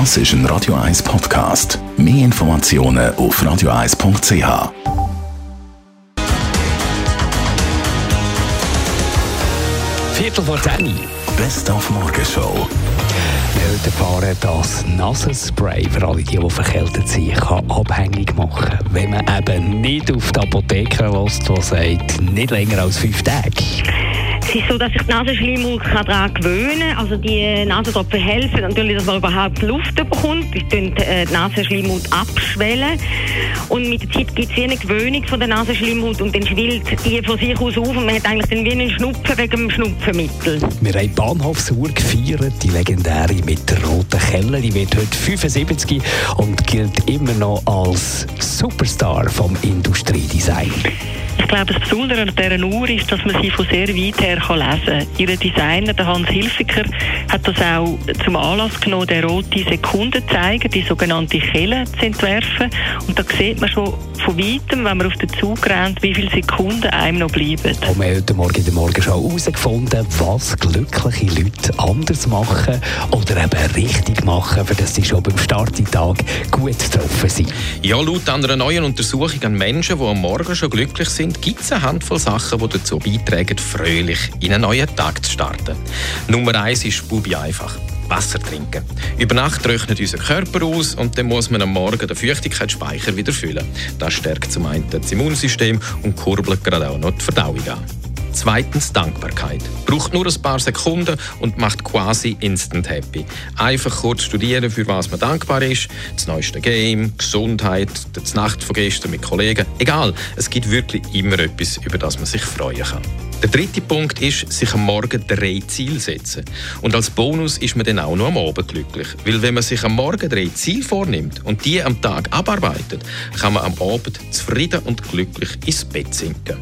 Das ist ein Radio 1 Podcast. Mehr Informationen auf radio1.ch. Viertel vor zehn. Best auf Morgenshow. Heute erfahren, dass Nasenspray für alle, die, die verkältet sind, kann abhängig machen wenn man eben nicht auf die Apotheke lässt, die sagt, nicht länger als fünf Tage. Es ist so, dass sich die Nasenschleimhaut daran gewöhnen kann. Also die Nasentropfen helfen natürlich, dass man überhaupt Luft bekommt. Die tun äh, die Nasenschleimhaut abschwellen. Und mit der Zeit gibt es wie eine Gewöhnung von der Nasenschleimhaut und dann schwillt die von sich aus auf und man hat eigentlich dann wie einen Schnupfen wegen dem Schnupfenmittel. Wir haben Bahnhofsuhr gefeiert, die legendäre mit der roten Kelle. Die wird heute 75 und gilt immer noch als Superstar vom Industriedesign. Ich glaube, das Besondere an dieser Uhr ist, dass man sie von sehr weit her lesen kann. Ihr Designer, der Hans Hilfiger, hat das auch zum Anlass genommen, den rote Sekundenzeiger, die sogenannte Kelle, zu entwerfen. Und da sieht man schon von weitem, wenn man auf den Zug rennt, wie viele Sekunden einem noch bleiben. Und wir haben heute Morgen in der Morgenschau herausgefunden, was glückliche Leute anders machen oder eben richtig machen, für dass sie schon beim Starttag gut getroffen sind. Ja, laut einer neuen Untersuchung an Menschen, die am Morgen schon glücklich sind, gibt es eine Handvoll Sachen, die dazu beitragen, fröhlich in einen neuen Tag zu starten. Nummer eins ist Bubi einfach. Wasser trinken. Über Nacht trocknet unser Körper aus und dann muss man am Morgen den Feuchtigkeitsspeicher wieder füllen. Das stärkt zum einen das Immunsystem und kurbelt gerade auch noch die Verdauung an. Zweitens Dankbarkeit. Braucht nur ein paar Sekunden und macht quasi instant happy. Einfach kurz studieren, für was man dankbar ist. Das neueste Game, Gesundheit, die Nacht von gestern mit Kollegen. Egal, es gibt wirklich immer etwas, über das man sich freuen kann. Der dritte Punkt ist, sich am Morgen drei Ziele setzen. Und als Bonus ist man dann auch noch am Abend glücklich. Weil wenn man sich am Morgen drei Ziele vornimmt und die am Tag abarbeitet, kann man am Abend zufrieden und glücklich ins Bett sinken.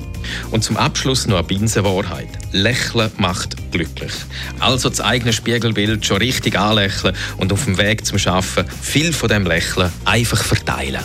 Und zum Abschluss noch eine Binsenwahrheit. Lächeln macht glücklich. Also das eigene Spiegelbild schon richtig anlächeln und auf dem Weg zum Schaffen viel von dem Lächeln einfach verteilen.